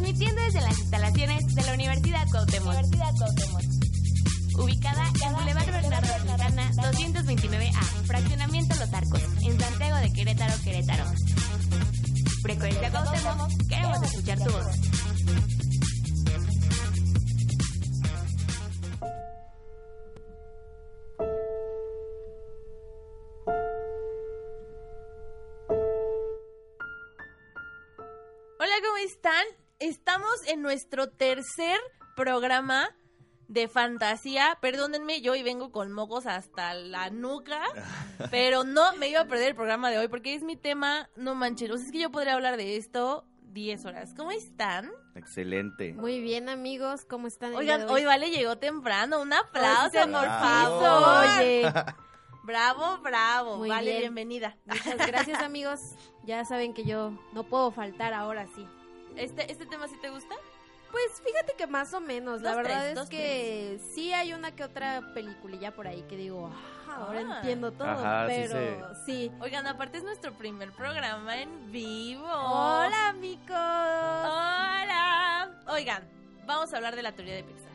Transmitiendo desde las instalaciones de la Universidad Cuauhtémoc. Ubicada en Boulevard Bernardo Quintana, 229A, Fraccionamiento Los Arcos, en Santiago de Querétaro, Querétaro. Frecuencia Cuauhtémoc, queremos escuchar tu voz. Hola, ¿cómo están? Estamos en nuestro tercer programa de fantasía. Perdónenme, yo hoy vengo con mocos hasta la nuca, pero no me iba a perder el programa de hoy porque es mi tema, no manches, o sea, es que yo podría hablar de esto 10 horas. ¿Cómo están? Excelente. Muy bien, amigos, ¿cómo están? Oigan, hoy Vale llegó temprano, un aplauso, por favor. Oye, Bravo, bravo. Muy vale, bien. bienvenida. muchas gracias, amigos. Ya saben que yo no puedo faltar ahora sí. ¿Este, este tema sí te gusta? Pues fíjate que más o menos. La Dos, verdad tres, es dos, que sí hay una que otra peliculilla por ahí que digo, "Ah, ahora Ah. entiendo todo, Ajá, sí pero sí. Oigan, aparte es nuestro primer programa en vivo. Hola, amigos. Hola. Oigan, vamos a hablar de la teoría de Pixar.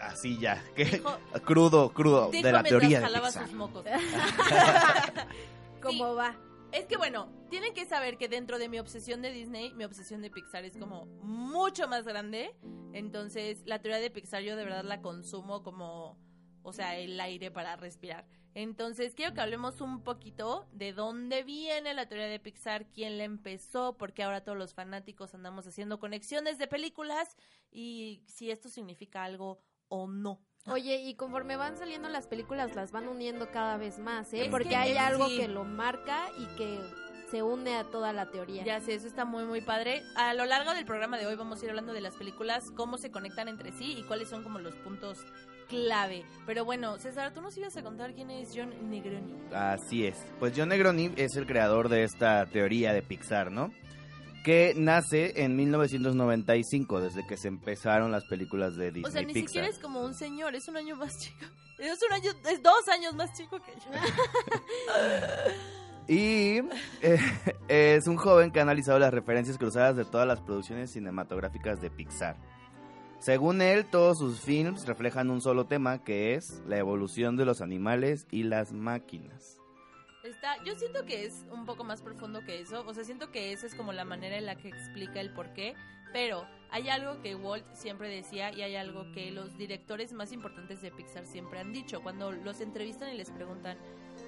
Así ya. Dijo- crudo, crudo. Dijo de la teoría de jalaba Pixar. sus mocos. ¿Cómo va? Es que bueno, tienen que saber que dentro de mi obsesión de Disney, mi obsesión de Pixar es como mucho más grande. Entonces, la teoría de Pixar yo de verdad la consumo como, o sea, el aire para respirar. Entonces, quiero que hablemos un poquito de dónde viene la teoría de Pixar, quién la empezó, porque ahora todos los fanáticos andamos haciendo conexiones de películas y si esto significa algo o no. Oye, y conforme van saliendo las películas, las van uniendo cada vez más, ¿eh? Es Porque que hay es- algo sí. que lo marca y que se une a toda la teoría. Ya sé, eso está muy, muy padre. A lo largo del programa de hoy vamos a ir hablando de las películas, cómo se conectan entre sí y cuáles son como los puntos clave. Pero bueno, César, tú nos ibas a contar quién es John Negroni. Así es. Pues John Negroni es el creador de esta teoría de Pixar, ¿no? Que nace en 1995, desde que se empezaron las películas de Disney O sea, ni Pixar. siquiera es como un señor, es un año más chico. Es un año, es dos años más chico que yo. Y eh, es un joven que ha analizado las referencias cruzadas de todas las producciones cinematográficas de Pixar. Según él, todos sus films reflejan un solo tema, que es la evolución de los animales y las máquinas. Está, yo siento que es un poco más profundo que eso. O sea, siento que esa es como la manera en la que explica el por qué. Pero hay algo que Walt siempre decía y hay algo que los directores más importantes de Pixar siempre han dicho. Cuando los entrevistan y les preguntan,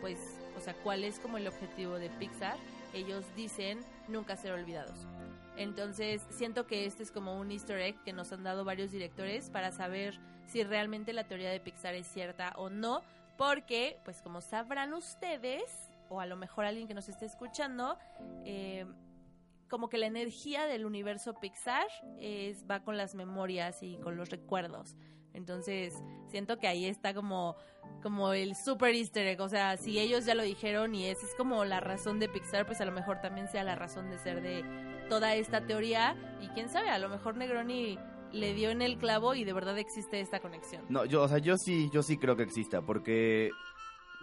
pues, o sea, cuál es como el objetivo de Pixar, ellos dicen nunca ser olvidados. Entonces, siento que este es como un easter egg que nos han dado varios directores para saber si realmente la teoría de Pixar es cierta o no, porque, pues como sabrán ustedes, o a lo mejor alguien que nos esté escuchando, eh, como que la energía del universo Pixar es, va con las memorias y con los recuerdos. Entonces, siento que ahí está como, como el super easter egg. O sea, si ellos ya lo dijeron y esa es como la razón de Pixar, pues a lo mejor también sea la razón de ser de toda esta teoría. Y quién sabe, a lo mejor Negroni le dio en el clavo y de verdad existe esta conexión. No, yo, o sea, yo sí, yo sí creo que exista, porque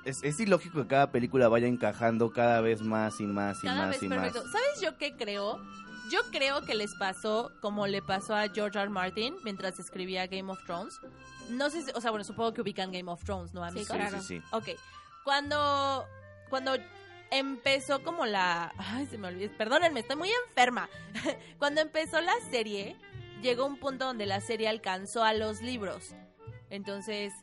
es, es ilógico que cada película vaya encajando cada vez más y más y Cada más vez y perfecto. más. ¿Sabes yo qué creo? Yo creo que les pasó como le pasó a George R. R. Martin mientras escribía Game of Thrones. No sé, si- o sea, bueno, supongo que ubican Game of Thrones, ¿no, amigos? Sí, claro. sí, sí. Ok. Cuando, cuando empezó como la... Ay, se me olvidó. Perdónenme, estoy muy enferma. cuando empezó la serie, llegó un punto donde la serie alcanzó a los libros. Entonces,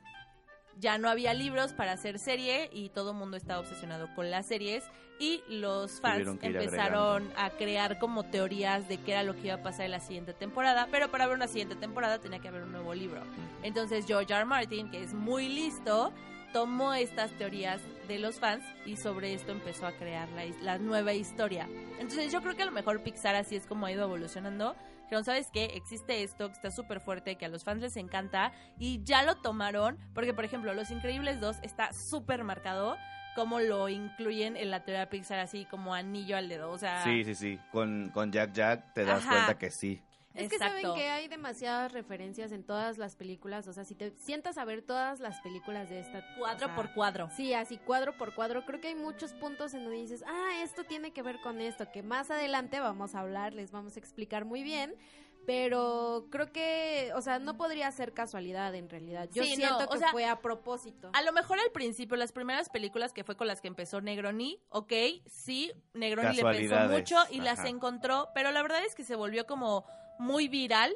ya no había libros para hacer serie y todo el mundo estaba obsesionado con las series y los fans empezaron a crear como teorías de qué era lo que iba a pasar en la siguiente temporada, pero para ver una siguiente temporada tenía que haber un nuevo libro. Entonces George R. Martin, que es muy listo, tomó estas teorías de los fans y sobre esto empezó a crear la nueva historia. Entonces yo creo que a lo mejor Pixar así es como ha ido evolucionando. Pero ¿sabes qué? Existe esto que está súper fuerte, que a los fans les encanta y ya lo tomaron, porque por ejemplo Los Increíbles 2 está súper marcado como lo incluyen en la teoría de Pixar así como anillo al dedo. O sea, Sí, sí, sí. Con, con Jack Jack te das Ajá. cuenta que sí. Es que saben que hay demasiadas referencias en todas las películas. O sea, si te sientas a ver todas las películas de esta. cuadro o sea, por cuadro. Sí, así cuadro por cuadro. Creo que hay muchos puntos en donde dices, ah, esto tiene que ver con esto, que más adelante vamos a hablar, les vamos a explicar muy bien. Pero creo que, o sea, no podría ser casualidad en realidad. Yo Sí, no, siento o que sea, fue a propósito. A lo mejor al principio, las primeras películas que fue con las que empezó Negroni, ok, sí, Negroni le pensó mucho y las encontró, pero la verdad es que se volvió como muy viral,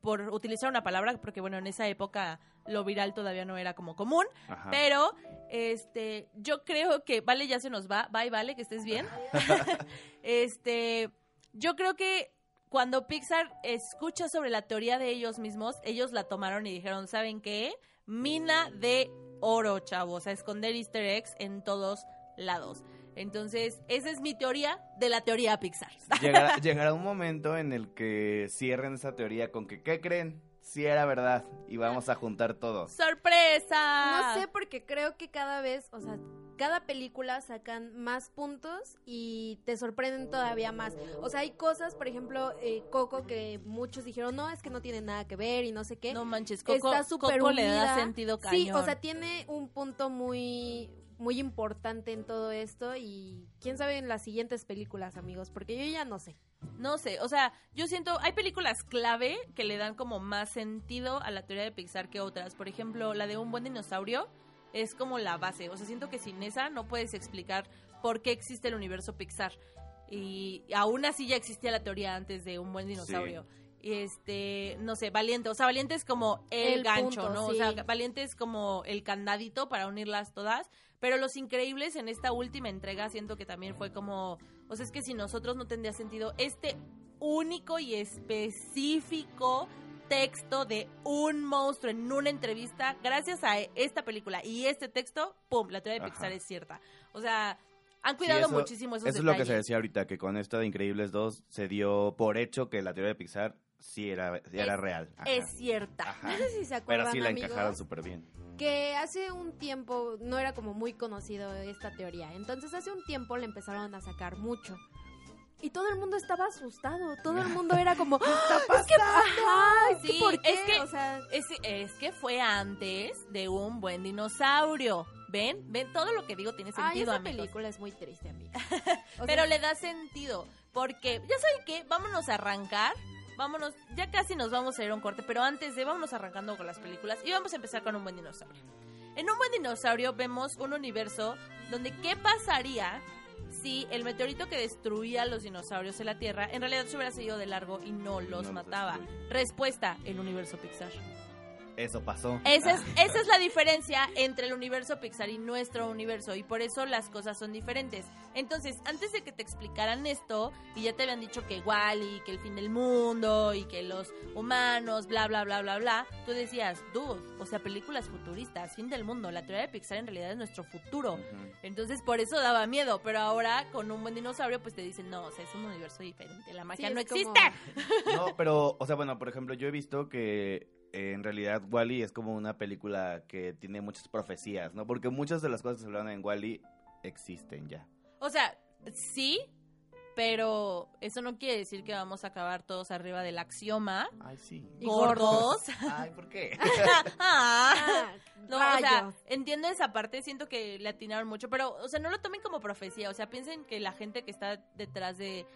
por utilizar una palabra, porque bueno, en esa época lo viral todavía no era como común, Ajá. pero este, yo creo que, vale, ya se nos va, bye, vale, que estés bien. este, yo creo que cuando Pixar escucha sobre la teoría de ellos mismos, ellos la tomaron y dijeron, ¿saben qué? Mina de oro, chavos, a esconder easter eggs en todos lados. Entonces, esa es mi teoría de la teoría Pixar. Llegará, llegará un momento en el que cierren esa teoría con que, ¿qué creen? Sí era verdad y vamos a juntar todo. ¡Sorpresa! No sé, porque creo que cada vez, o sea, cada película sacan más puntos y te sorprenden todavía más. O sea, hay cosas, por ejemplo, eh, Coco, que muchos dijeron, no, es que no tiene nada que ver y no sé qué. No manches, Coco, está súper Coco le da unida. sentido cañón. Sí, o sea, tiene un punto muy muy importante en todo esto y quién sabe en las siguientes películas, amigos, porque yo ya no sé. No sé, o sea, yo siento, hay películas clave que le dan como más sentido a la teoría de Pixar que otras. Por ejemplo, la de un buen dinosaurio es como la base. O sea, siento que sin esa no puedes explicar por qué existe el universo Pixar. Y aún así ya existía la teoría antes de un buen dinosaurio. Y este, no sé, Valiente. O sea, Valiente es como el, El gancho, punto, ¿no? O sí. sea, Valiente es como el candadito para unirlas todas. Pero Los Increíbles en esta última entrega siento que también fue como... O sea, es que si nosotros no tendría sentido este único y específico texto de un monstruo en una entrevista, gracias a esta película y este texto, ¡pum! La teoría de Ajá. Pixar es cierta. O sea, han Sí, cuidado eso- muchísimo esos Eso es lo que se decía ahorita, que con esta de Increíbles 2 se dio por hecho que la teoría de Pixar sí era, sí era Es- real. Ajá. Es cierta. Ajá. No sé si se acuerdan, Pero sí la amigos, encajaron súper bien. que hace un tiempo no era como muy conocido esta teoría. Entonces hace un tiempo le empezaron a sacar mucho. Y todo el mundo estaba asustado. Todo el mundo era como, "¡Ah! es que, ajá, es que Sí, ¿por qué?". es que- o sea, Es, es que fue antes de un buen dinosaurio. ¿Ven? ¿Ven? Todo lo que digo tiene ay, sentido, esa amigos. película es muy triste, amiga. O Pero sea, le da sentido. Porque, ya saben qué, vámonos a arrancar. Vámonos, ya casi nos vamos a ir a un corte, pero antes de vámonos arrancando con las películas y vamos a empezar con un buen dinosaurio. En un buen dinosaurio vemos un universo donde qué pasaría si el meteorito que destruía a los dinosaurios en la Tierra en realidad se hubiera seguido de largo y no los No mataba. Respuesta, el universo Pixar. Eso pasó. Esa es, esa es la diferencia entre el universo Pixar y nuestro universo y por eso las cosas son diferentes. Entonces, antes de que te explicaran esto y ya te habían dicho que Wally, que el fin del mundo y que los humanos, bla, bla, bla, bla, bla, tú decías, dude, o sea, películas futuristas, fin del mundo, la teoría de Pixar en realidad es nuestro futuro. Entonces, por eso daba miedo, pero ahora con un buen dinosaurio, pues te dicen, no, o sea, es un universo diferente, la magia sí, no como- existe. No, pero, o sea, bueno, por ejemplo, yo he visto que en realidad Wally es como una película que tiene muchas profecías, ¿no? Porque muchas de las cosas que se hablan en Wally existen ya. O sea, sí, pero eso no quiere decir que vamos a acabar todos arriba del axioma. Ay, sí. Gordos. Ay, ¿por qué? Ah. ah, No, o sea, entiendo esa parte, siento que le atinaron mucho, pero, o sea, no lo tomen como profecía, o sea, piensen que la gente que está detrás de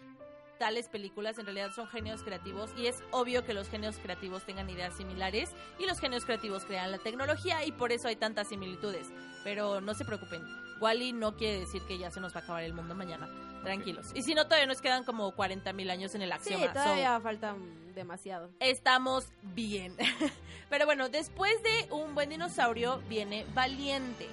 tales películas en realidad son genios creativos y es obvio que los genios creativos tengan ideas similares y los genios creativos crean la tecnología y por eso hay tantas similitudes, pero no se preocupen, Wally no quiere decir que ya se nos va a acabar el mundo mañana, tranquilos. Y si no, todavía nos quedan como 40 mil años en el Sí, axioma. so- todavía falta mm, demasiado. estamos bien. Pero bueno, después de un buen dinosaurio viene Valiente.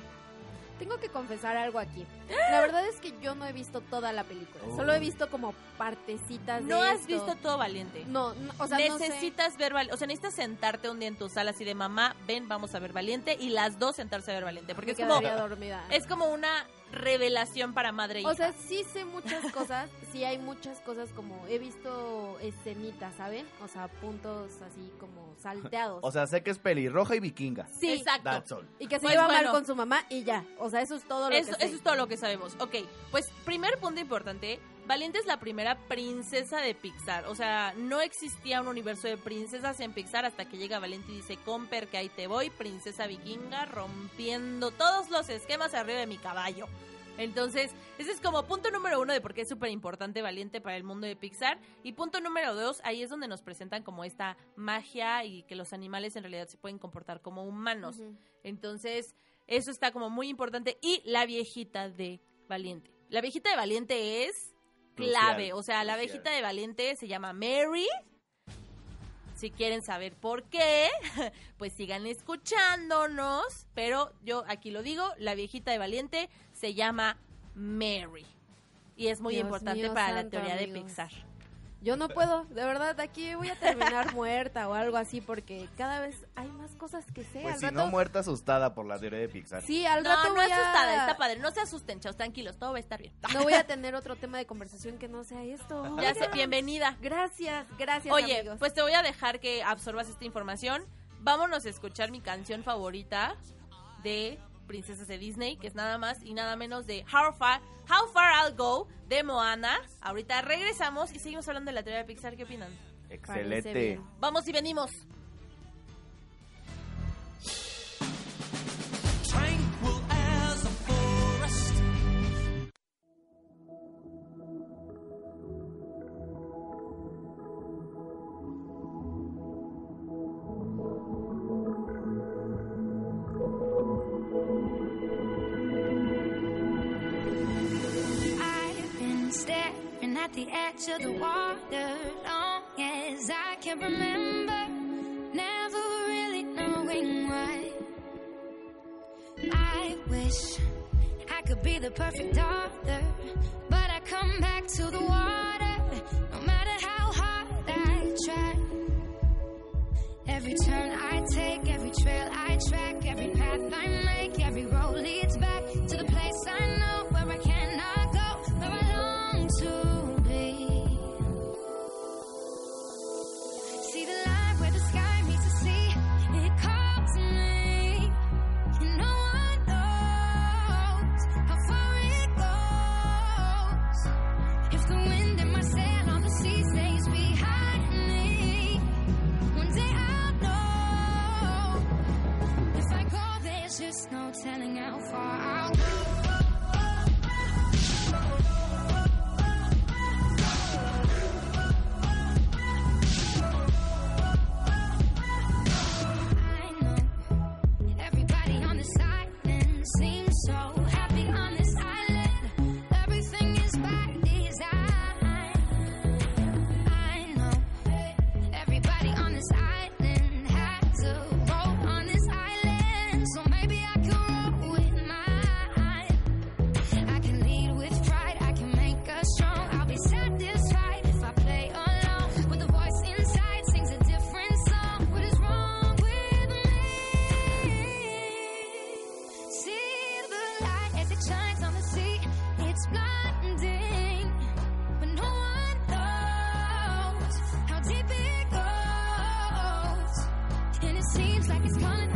Tengo que confesar algo aquí. La verdad es que yo no he visto toda la película. Solo he visto como partecitas de No has esto. visto todo Valiente. No, no, o sea, no sé. necesitas ver Valiente. O sea, necesitas sentarte un día en tu sala así de mamá, ven, vamos a ver Valiente. Y las dos sentarse a ver Valiente. Porque Me es como, dormida. es como una revelación para madre e hija. O sea, sí sé muchas cosas, sí hay muchas cosas como he visto escenitas, ¿saben? O sea, puntos así como salteados. O sea, sé que es pelirroja y vikinga. sí, Exacto. That's all. y que se Pues lleva bueno. mal con su mamá y ya. O sea, eso es todo lo Eso, que sé. eso es todo lo que sabemos. Ok, pues primer punto importante. Valiente es la primera princesa de Pixar. O sea, no existía un universo de princesas en Pixar hasta que llega Valiente y dice, Comper, que ahí te voy, princesa vikinga, rompiendo todos los esquemas arriba de mi caballo. Entonces, ese es como punto número uno de por qué es súper importante Valiente para el mundo de Pixar. Y punto número dos, ahí es donde nos presentan como esta magia y que los animales en realidad se pueden comportar como humanos. Entonces, eso está como muy importante. Y la viejita de Valiente. La viejita de Valiente es clave. O sea, la viejita de Valiente se llama Mary. Si quieren saber por qué, pues sigan escuchándonos. Pero yo aquí lo digo, la viejita de Valiente se llama Mary. Y es muy Dios importante mío para la teoría de. Pixar. Yo no puedo, de verdad, aquí voy a terminar muerta o algo así porque cada vez hay más cosas que sé. Pues al si rato, no muerta asustada por la teoría de Pixar. Sí, al No, rato no voy asustada, a... está padre. No se asusten, chavos, tranquilos, todo va a estar bien. No voy a tener otro tema de conversación que no sea esto. Ya sé, bienvenida. Gracias, gracias, Oye, amigos. pues te voy a dejar que absorbas esta información. Vámonos a escuchar mi canción favorita de Princesas de Disney, que es nada más y nada menos de How Far, How Far I'll Go de Moana. Ahorita regresamos y seguimos hablando de la teoría de Pixar. ¿Qué opinan? Excelente. Vamos y venimos. As I can remember, never really knowing why. I wish I could be the perfect daughter, but I come back to the water no matter how hard I try. Every turn I take, seems like it's calling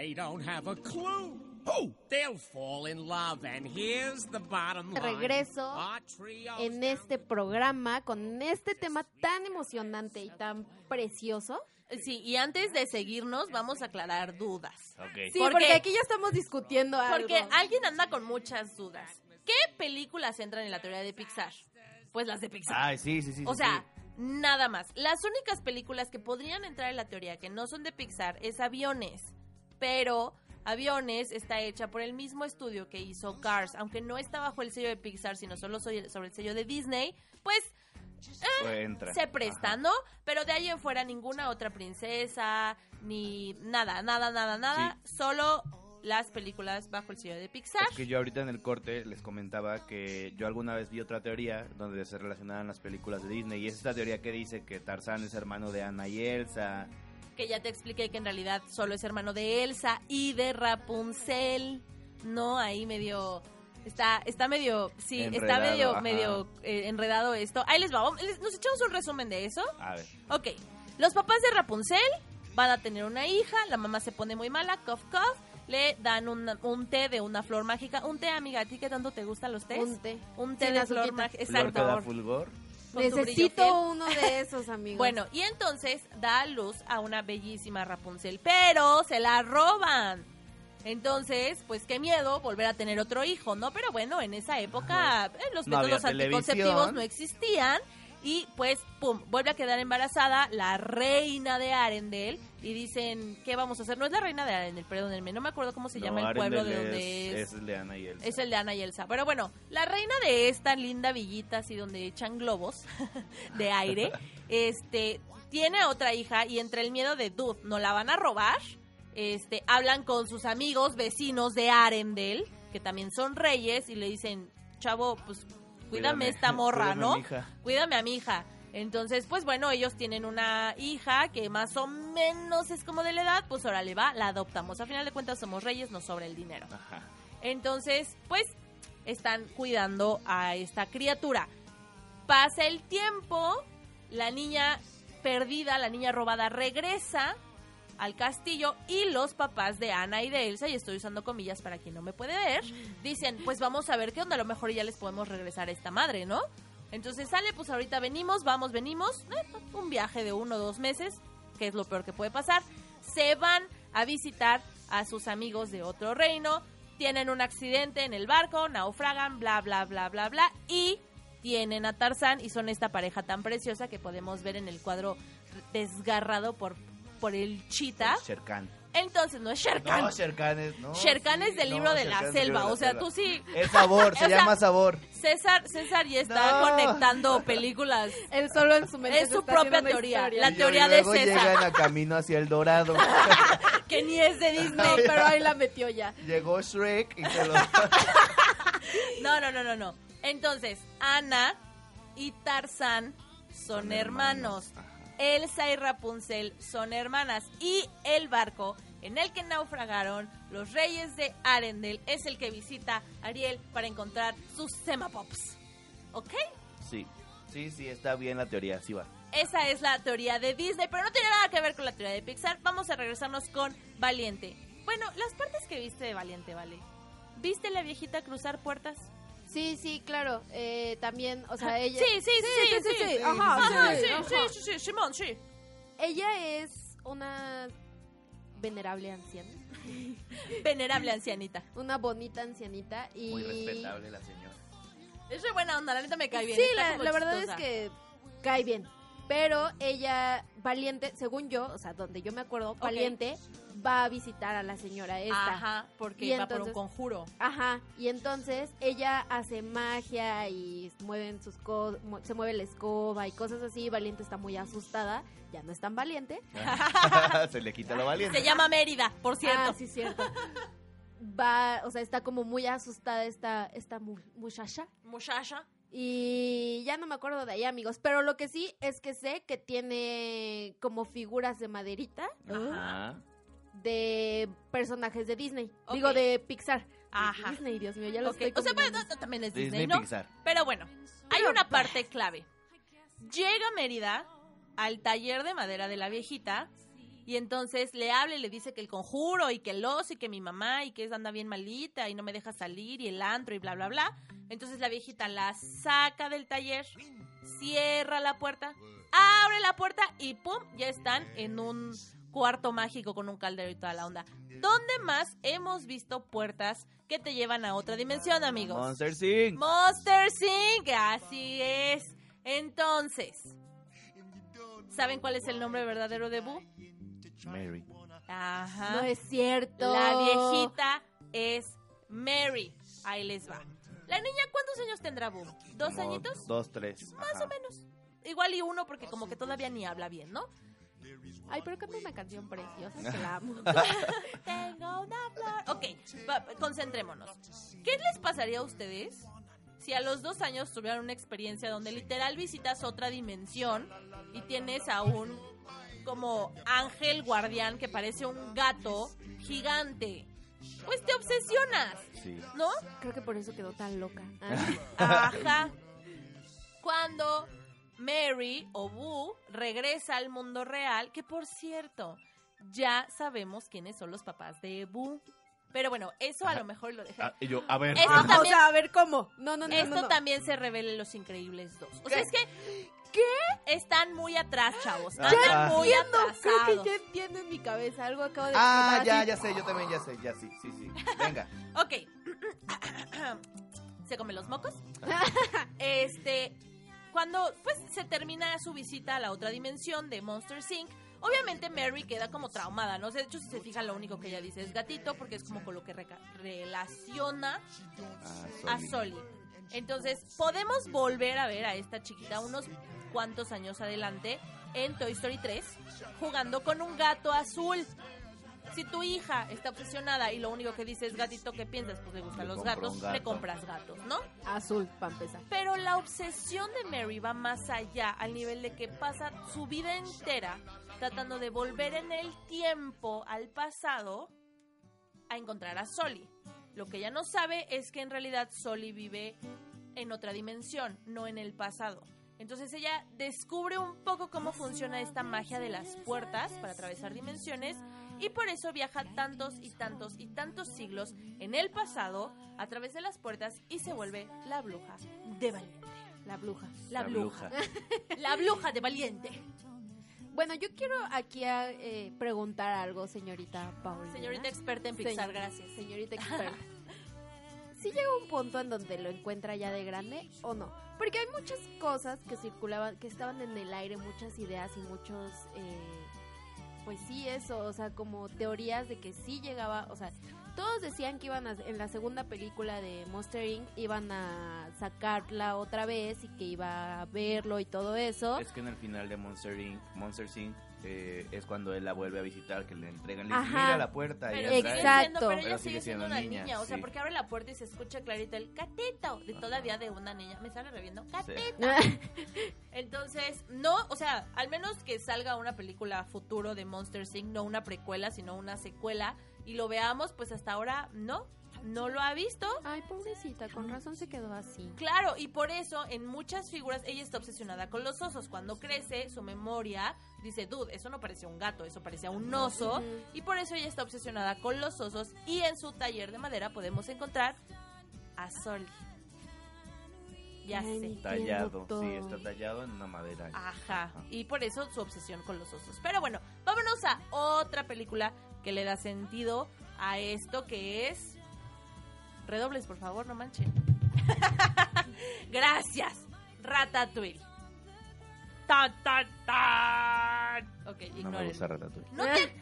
they don't have a clue. Oh, they'll fall in love, and here's the bottom line. Regreso en este programa con este tema tan emocionante y tan precioso. Sí, y antes de seguirnos, vamos a aclarar dudas. Ok. Sí, ¿Por porque aquí ya estamos discutiendo algo. Porque alguien anda con muchas dudas. ¿Qué películas entran en la teoría de Pixar? Pues las de Pixar. Ay, sí, sí, sí. o sí, sea, sí. nada más. Las únicas películas que podrían entrar en la teoría que no son de Pixar es Aviones. Pero Aviones está hecha por el mismo estudio que hizo Cars. Aunque no está bajo el sello de Pixar, sino solo sobre el sello de Disney, pues Pues entra. se presta, Ajá. ¿no? Pero de ahí en fuera ninguna otra princesa, ni nada, nada, nada, nada. Solo las películas bajo el sello de Pixar. Es que yo ahorita en el corte les comentaba que yo alguna vez vi otra teoría donde se relacionaban las películas de Disney y es esta teoría que dice que Tarzán es hermano de Anna y Elsa. Que ya te expliqué que en realidad solo es hermano de Elsa y de Rapunzel. No, ahí medio está está medio sí, está Enredado, medio ajá. medio eh, enredado esto. Ahí les va. vamos- Nos echamos un resumen de eso. A ver. Ok. Los papás de Rapunzel van a tener una hija, la mamá se pone muy mala, cough cough, le dan un, un té de una flor mágica. Un té, amiga, ¿a ti qué tanto te gustan los tés? Un té. Un té Sin de flor mágica. Flor que da Exacto. fulgor. Necesito uno de esos, amigos. Bueno, y entonces da a luz a una bellísima Rapunzel, pero se la roban. Entonces, pues qué miedo volver a tener otro hijo, ¿no? Pero bueno, en esa época eh, los No métodos anticonceptivos televisión. no existían. Y pues, pum, vuelve a quedar embarazada la reina de Arendelle. Y dicen, ¿qué vamos a hacer? No es la reina de Arendelle, perdónenme, no me acuerdo cómo se No, llama el pueblo de donde es. Es el de Anna y Elsa. Es el de Ana y Elsa. Pero bueno, la reina de esta linda villita, así donde echan globos de aire, este, tiene otra hija y entre el miedo de Dude, ¿no la van a robar? Este, hablan con sus amigos vecinos de Arendelle, que también son reyes, y le dicen, chavo, pues cuídame, esta morra, cuídame, ¿no? Cuídame a mi hija. Entonces, pues bueno, ellos tienen una hija que más o menos es como de la edad, pues ahora le va, la adoptamos. A final de cuentas somos reyes, nos sobra el dinero. Ajá. Entonces, pues, están cuidando a esta criatura. Pasa el tiempo, la niña perdida, la niña robada regresa al castillo y los papás de Ana y de Elsa, y estoy usando comillas para quien no me puede ver, dicen, pues vamos a ver qué onda, a lo mejor ya les podemos regresar a esta madre, ¿no? Entonces sale, pues ahorita venimos, vamos, venimos, eh, un viaje de uno o dos meses, que es lo peor que puede pasar, se van a visitar a sus amigos de otro reino, tienen un accidente en el barco, naufragan, bla, bla, bla, bla, bla, y tienen a Tarzán y son esta pareja tan preciosa que podemos ver en el cuadro desgarrado por, por el chita. Khan. Entonces, no es Sher Khan. No, Sher Khan es, no, Sher Khan sí, es del no, libro de Sher la libro selva. de O la sea, selva. tú sí. Es sabor, se O sea, llama sabor. César, César ya está No. conectando películas. Él solo en su mente Es su propia teoría. historia. La Y teoría de luego César. llegan a camino hacia el dorado. Que ni es de No, Disney. pero ahí la metió ya. Llegó Shrek y se lo... No, no, no, no, no. Entonces, Ana y Tarzán son, Son hermanos. hermanos. Elsa y Rapunzel son hermanas. Y el barco en el que naufragaron los reyes de Arendelle es el que visita Ariel para encontrar sus Semapops. ¿Ok? Sí, sí, sí, está bien la teoría, sí va. Esa es la teoría de Disney, pero no tiene nada que ver con la teoría de Pixar. Vamos a regresarnos con Valiente. Bueno, las partes que viste de Valiente, ¿vale? ¿Viste la viejita cruzar puertas? Sí, sí, claro. Eh, también, o sea, ella... Sí, sí, sí, sí, sí. sí, Ajá, sí, sí, sí, Simón, sí. Ella es una venerable anciana. Venerable ancianita. Una bonita ancianita y... Muy respetable la señora. Es re buena onda, la neta me cae bien. Sí, la, verdad es que cae bien. Pero ella, valiente, según yo, o sea, donde yo me acuerdo, valiente va a visitar a la señora esta. Ajá, porque Y va por un entonces- conjuro. Ajá, y entonces ella hace magia y mueven sus co- se mueve la escoba y cosas así. Valiente está muy asustada, ya no es tan valiente. se le quita lo valiente. Se llama Mérida, por cierto. Ah, sí, cierto. Va, o sea, está como muy asustada esta, esta mu- muchacha. Muchacha. Y ya no me acuerdo de ahí, amigos. Pero lo que sí es que sé que tiene como figuras de maderita Ajá. de personajes de Disney. Digo, de Pixar. Ajá. Disney, Dios mío, ya lo Ok, estoy O sea, bueno, combinando. no, también es Disney, Disney ¿no? Pixar. Pero bueno, hay una parte clave. Llega Mérida al taller de madera de la viejita y entonces le habla y le dice que el conjuro y que el oso y que mi mamá y que es- anda bien malita y no me deja salir y el antro y bla, bla, bla. Entonces la viejita la saca del taller, cierra la puerta, abre la puerta y ¡pum! Ya están en un cuarto mágico con un caldero y toda la onda. ¿Dónde más hemos visto puertas que te llevan a otra dimensión, amigos? Monster Inc. Monster Inc. Así es. Entonces, ¿saben cuál es el nombre verdadero de Boo? Mary. Ajá. No es cierto. La viejita es Mary. Ahí les va. La niña, ¿cuántos años tendrá Boo? ¿Dos Como añitos? Dos, tres. Más Ajá. o menos. Igual y uno porque como que todavía ni habla bien, ¿no? Ay, pero canta una canción preciosa que la amo. Tengo una flor. Ok, concentrémonos. ¿Qué les pasaría a ustedes si a los dos años tuvieran una experiencia donde literal visitas otra dimensión y tienes a un como ángel guardián que parece un gato gigante? Pues te obsesionas, Sí. ¿no? Creo que por eso quedó tan loca. Ajá. Cuando Mary o Boo regresa al mundo real, que por cierto, ya sabemos quiénes son los papás de Boo. Pero bueno, eso a lo mejor lo dejé. Ah, y yo, a ver. Esto o sea, a ver cómo. No, no, no. Esto no, no. también se revela en Los Increíbles 2. O sea, ¿Qué? es que. ¿Qué? Están muy atrás, chavos. Ya Andan muy Entiendo, creo que ya entiendo en mi cabeza. Algo acabo de Ah, ya, así. ya sé, yo también ya sé, ya sí, sí, sí. Venga. Ok. se come los mocos. este, cuando pues se termina su visita a la otra dimensión de Monster Inc., obviamente Mary queda como traumada, ¿no? De hecho, si se fijan, lo único que ella dice es gatito, porque es como con lo que relaciona Ah, a Soli. Entonces, podemos volver a ver a esta chiquita unos cuantos años adelante en Toy Story 3 jugando con un gato azul. Si tu hija está obsesionada y lo único que dice es gatito, ¿qué piensas? Pues le gustan Le los gatos, gato. le compras gatos, ¿no? Azul, para empezar. Pero la obsesión de Mary va más allá, al nivel de que pasa su vida entera tratando de volver en el tiempo al pasado a encontrar a Soli. Lo que ella no sabe es que en realidad Soli vive en otra dimensión, no en el pasado. Entonces ella descubre un poco cómo funciona esta magia de las puertas para atravesar dimensiones y por eso viaja tantos y tantos y tantos siglos en el pasado a través de las puertas y se vuelve la bruja de valiente. La bruja. La, bruja. La bruja de valiente. Bueno, yo quiero aquí a, eh, preguntar algo, señorita Paulina. Señorita experta en Pixar, Señor- gracias. Señorita experta. ¿Sí llega un punto en donde lo encuentra ya de grande o no? Porque hay muchas cosas que circulaban, que estaban en el aire, muchas ideas y muchos, eh, pues sí, eso, o sea, como teorías de que sí llegaba, o sea, todos decían que iban a, en la segunda película de Monster Inc. iban a sacarla otra vez y que iba a verlo y todo eso. Es que en el final de Monster Inc., Monster Inc. eh, es cuando él la vuelve a visitar, que le entregan, le dicen, mira la puerta. y Pero entra. Exacto. siendo- pero ella Pero sigue, sigue siendo siendo una niña, niña. O sea, sí. porque abre la puerta y se escucha clarito el gatito de todavía de una niña. Me sale reviendo. Sí. Gatita. Entonces, no, o sea, al menos que salga una película futuro de Monster Inc., no una precuela, sino una secuela, y lo veamos, pues hasta ahora no, no lo ha visto. Ay, pobrecita, con razón se quedó así. Claro, y por eso en muchas figuras ella está obsesionada con los osos. Cuando crece, su memoria dice, dude, eso no parecía un gato, eso parecía un oso. Y por eso ella está obsesionada con los osos. Y en su taller de madera podemos encontrar a Sol. Ya Ay, sé. Tallado, todo. sí, está tallado en una madera. Ajá. Y por eso su obsesión con los osos. Pero bueno, vámonos a otra película que le da sentido a esto que es. Redobles, por favor, no manchen. Gracias. Ratatouille. Tan, tan, tan. Ok, no me gusta Ratatouille. No te-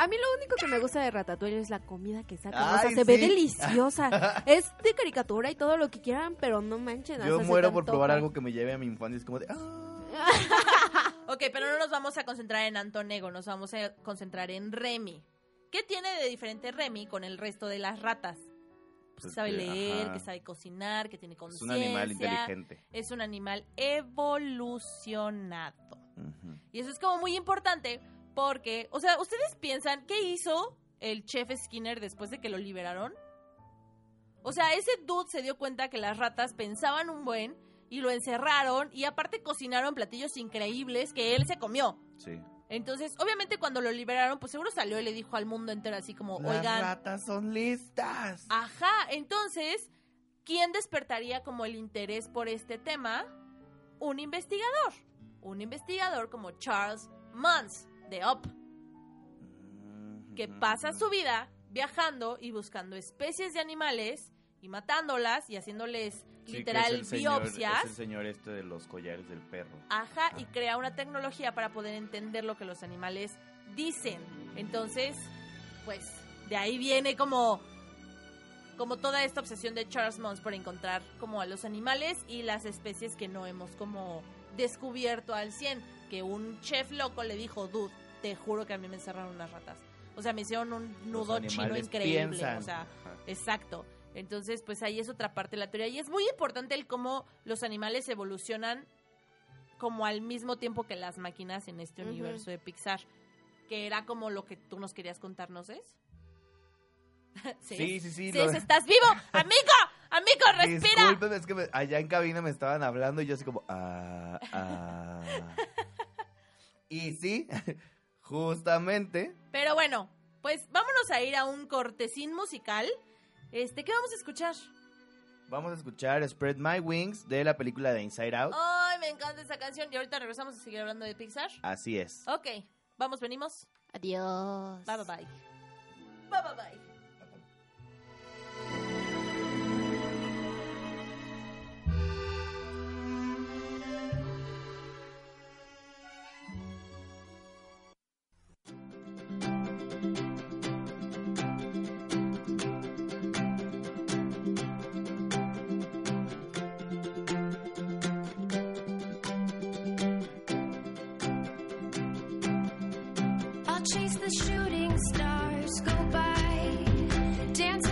A mí lo único que me gusta de Ratatouille es la comida que sacan. o Ay, sea, se ve sí. deliciosa. es de caricatura y todo lo que quieran, pero no manchen. Yo hasta muero por probar algo que me lleve a mi infancia. Es como de. "Ah". Ok, pero no nos vamos a concentrar en Antonego, nos vamos a concentrar en Remy. ¿Qué tiene de diferente Remy con el resto de las ratas? Pues que sabe leer, ajá. que sabe cocinar, que tiene Es un conciencia. animal inteligente. Es un animal evolucionado. Y eso es como muy importante porque, o sea, ¿ustedes piensan qué hizo el chef Skinner después de que lo liberaron? O sea, ese dude se dio cuenta que las ratas pensaban un buen y lo encerraron y aparte cocinaron platillos increíbles que él se comió. Sí. Entonces, obviamente cuando lo liberaron, pues seguro salió y le dijo al mundo entero así como, Las oigan, ratas son listas. ajá, entonces, ¿quién despertaría como el interés por este tema? Un investigador. Un investigador como Charles Mans, de Up, que pasa su vida viajando y buscando especies de animales y matándolas y haciéndoles Sí, que es literal el señor- biopsias. Es el señor este de los collares del perro. Ajá, y crea una tecnología para poder entender lo que los animales dicen. Entonces, pues, de ahí viene como como toda esta obsesión de Charles Mons por encontrar como a los animales y las especies que no hemos como descubierto al 100. Que un chef loco le dijo, dude, te juro que a mí me encerraron unas ratas. O sea, me hicieron un nudo chino increíble. piensan. O sea, Ajá. Exacto. Entonces, pues ahí es otra parte de la teoría. Y es muy importante el cómo los animales evolucionan como al mismo tiempo que las máquinas en este universo de Pixar. Que era como lo que tú nos querías contarnos, ¿es? Sí, sí, sí. Sí, lo- estás vivo. Amigo, amigo, respira. Disculpen, es que me- allá en cabina me estaban hablando y yo así como, ah, ah. y sí, justamente, Pero bueno, pues vámonos a ir a un cortesín musical. Este, ¿qué vamos a escuchar? vamos a escuchar Spread My Wings de la película de Inside Out. Ay, me encanta esa canción. Y ahorita regresamos a seguir hablando de Pixar. Así es. Ok, vamos, venimos. Adiós. Bye, bye, bye. Bye, bye, bye. Chase the shooting stars, go by, dance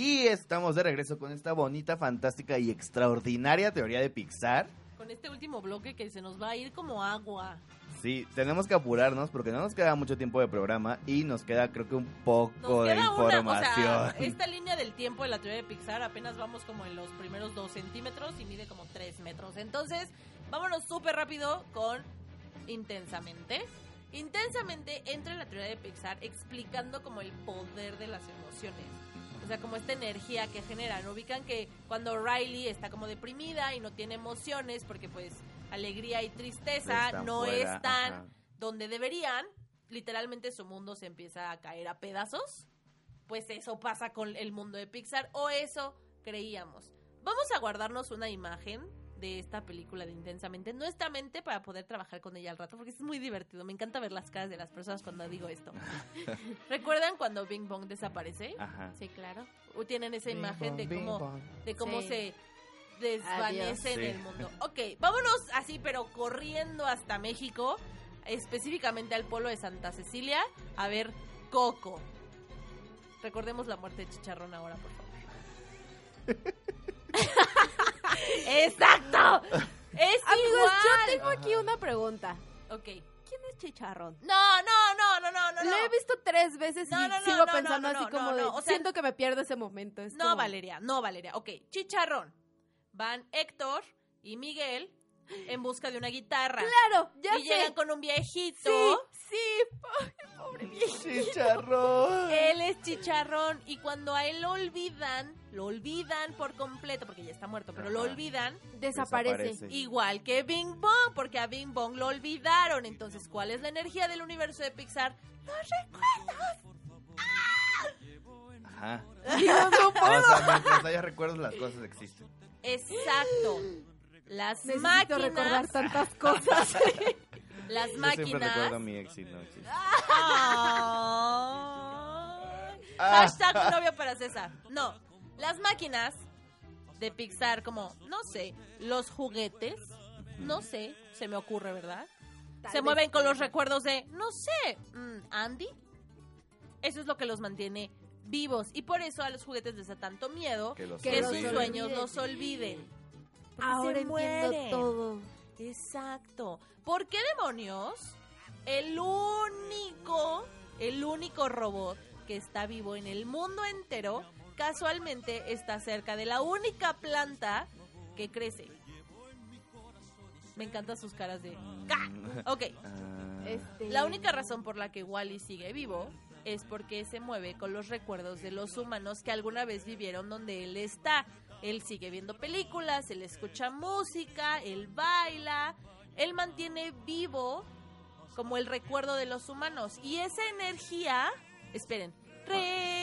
Y estamos de regreso con esta bonita, fantástica y extraordinaria teoría de Pixar. Con este último bloque que se nos va a ir como agua. Sí, tenemos que apurarnos porque no nos queda mucho tiempo de programa y nos queda creo que un poco de queda una, o información. sea, esta línea del tiempo de la teoría de Pixar apenas vamos como en los primeros dos centímetros y mide como tres metros. Entonces, vámonos súper rápido con Intensamente. Intensamente entra en la teoría de Pixar explicando como el poder de las emociones. O sea, como esta energía que generan. Ubican que cuando Riley está como deprimida y no tiene emociones porque pues alegría y tristeza Están no fuera, están ajá. donde deberían, literalmente su mundo se empieza a caer a pedazos. Pues eso pasa con el mundo de Pixar o eso creíamos. Vamos a guardarnos una imagen de esta película de Intensamente, nuestra mente para poder trabajar con ella al rato, porque es muy divertido. Me encanta ver las caras de las personas cuando digo esto. ¿Recuerdan cuando Bing Bong desaparece? Ajá. Sí, claro. ¿O tienen esa imagen de cómo, de cómo Sí. se desvanece en el mundo? Ok, vámonos así, pero corriendo hasta México, específicamente al pueblo de Santa Cecilia, a ver Coco. Recordemos la muerte de Chicharrón ahora, por favor. ¡Exacto! ¡Es Amigos, igual! yo tengo aquí una pregunta. Ok. ¿Quién es Chicharrón? No, no, no, no, no, no. Lo he visto tres veces y No, sigo no, pensando no, no, así como no, de... no, o sea- siento que me pierdo ese momento. es No, como- Valeria, no, Valeria. Ok, Chicharrón. Van Héctor y Miguel en busca de una guitarra. Claro, ya y sé. llegan con un viejito. Sí, sí. Ay, pobre viejo. Chicharrón. Él es chicharrón y cuando a él lo olvidan, lo olvidan por completo, porque ya está muerto, pero lo Ajá. olvidan, Desaparece. Desaparece. igual que Bing Bong, porque a Bing Bong lo olvidaron. Entonces, ¿cuál es la energía del universo de Pixar? Ajá. Dios, no O puedo. sea, mientras haya recuerdos, las cosas existen. Exacto. Las Necesito máquinas. recordar tantas cosas. Las Yo siempre máquinas. recuerdo a mi ex y no existe. Ah. Hashtag novio para César. No, las máquinas de Pixar, como, no sé, los juguetes, no sé, se me ocurre, ¿verdad? Tal se vez mueven con los recuerdos de, no sé, mm, Andy. Eso es lo que los mantiene vivos. Y por eso a los juguetes les da tanto miedo Que los que, sus sueños los olviden. Porque Ahora entiendo todo. Exacto. ¿Por qué demonios el único, el único robot que está vivo en el mundo entero casualmente está cerca de la única planta que crece? Me encantan sus caras de... ¡Ca! Ok, Ah. Este... la única razón por la que Wally sigue vivo es porque se mueve con los recuerdos de los humanos que alguna vez vivieron donde él está. Él sigue viendo películas, él escucha música, él baila, él mantiene vivo como el recuerdo de los humanos. Y esa energía, esperen, recuerda...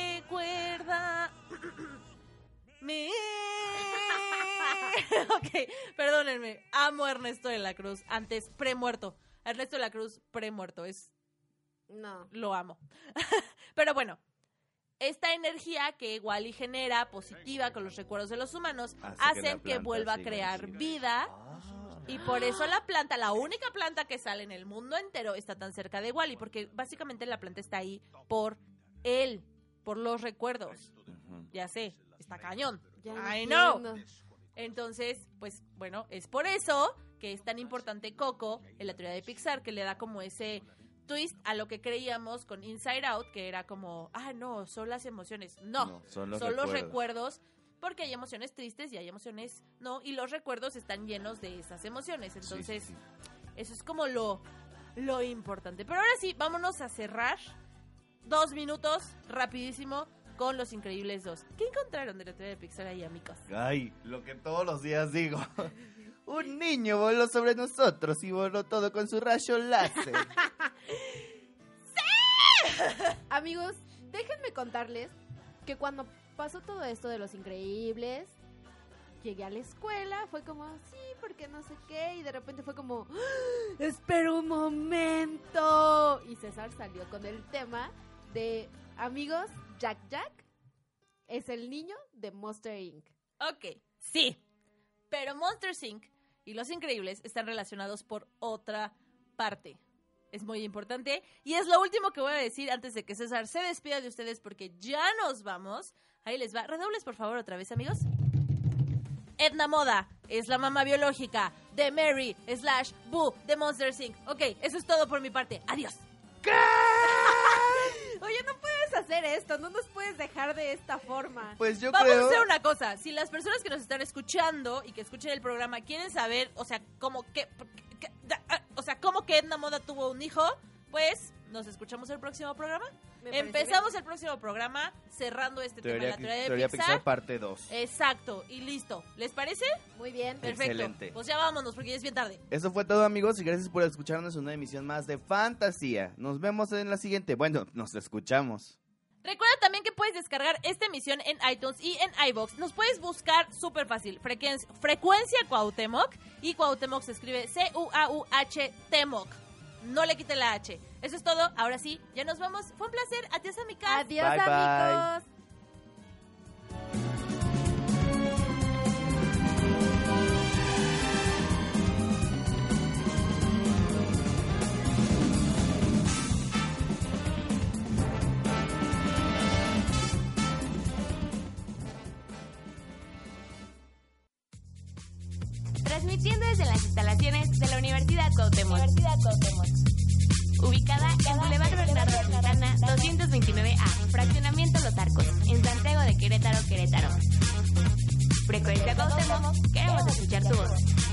ok, perdónenme, amo a Ernesto de la Cruz, antes premuerto. Ernesto de la Cruz premuerto, es No. lo amo. Pero bueno, esta energía que Wally genera positiva con los recuerdos de los humanos Hace hacen que, vuelva a crear vida Ah. y por eso la planta, la única planta que sale en el mundo entero está tan cerca de Wally porque básicamente la planta está ahí por él, por los recuerdos. Ya sé, está cañón. Ya I know. entiendo. Entonces, pues bueno, es por eso que es tan importante Coco en la teoría de Pixar, que le da como ese twist a lo que creíamos con Inside Out, que era como, ah, no, son las emociones. No, No, son los son los recuerdos. porque hay emociones tristes y hay emociones no, y los recuerdos están llenos de esas emociones. Sí, sí, Entonces, sí. eso es como lo, lo importante. Pero ahora sí, vámonos a cerrar. Dos minutos, rapidísimo, con Los Increíbles 2. ¿Qué encontraron de la teoría de Pixar ahí, amigos? Ay, lo que todos los días digo. Un niño voló sobre nosotros y voló todo con su rayo láser. Amigos, déjenme contarles que cuando pasó todo esto de los increíbles, llegué a la escuela, fue como, sí, porque no sé qué, y de repente fue como, ¡Ah! espera un momento. Y César salió con el tema de, amigos, Jack Jack es el niño de Monster Inc. Ok, sí. Pero Monster Inc. y Los Increíbles están relacionados por otra parte. Es muy importante. Y es lo último que voy a decir antes de que César se despida de ustedes porque ya nos vamos. Ahí les va. Redobles, por favor, otra vez, amigos. Edna Moda es la mamá biológica de Mary slash Boo de Monster Inc. Ok, eso es todo por mi parte. Adiós. Oye, no puedes hacer esto, no nos puedes dejar de esta forma. Pues yo Vamos creo... a hacer una cosa. Si las personas que nos están escuchando y que escuchen el programa quieren saber, o sea, cómo que, que- da- ah, o sea, cómo que Edna Moda tuvo un hijo, pues nos escuchamos el próximo programa. Empezamos el próximo programa cerrando este tema de Teoría, la teoría de teoría Pixar. Pixar parte 2. Exacto, y listo. ¿Les parece? Muy bien. Perfecto. Excelente. Pues ya vámonos porque ya es bien tarde. Eso fue todo amigos y gracias por escucharnos en una emisión más de Fantasía. Nos vemos en la siguiente. Bueno, nos escuchamos. Recuerda también que puedes descargar esta emisión en iTunes y en iBox. Nos puedes buscar súper fácil. Frecuencia Cuauhtémoc. Y Cuauhtémoc se escribe C-U-A-U-H Temoc. No le quite la H. Eso es todo. Ahora sí, ya nos vamos. Fue un placer. Adiós, amigas. Adiós, Bye, amigos. De la Universidad Cuauhtémoc. Ubicada en Boulevard Bernardo Quintana, 229A, Fraccionamiento Los Arcos, en Santiago de Querétaro, Querétaro. Frecuencia Cuauhtémoc, queremos escuchar tu voz.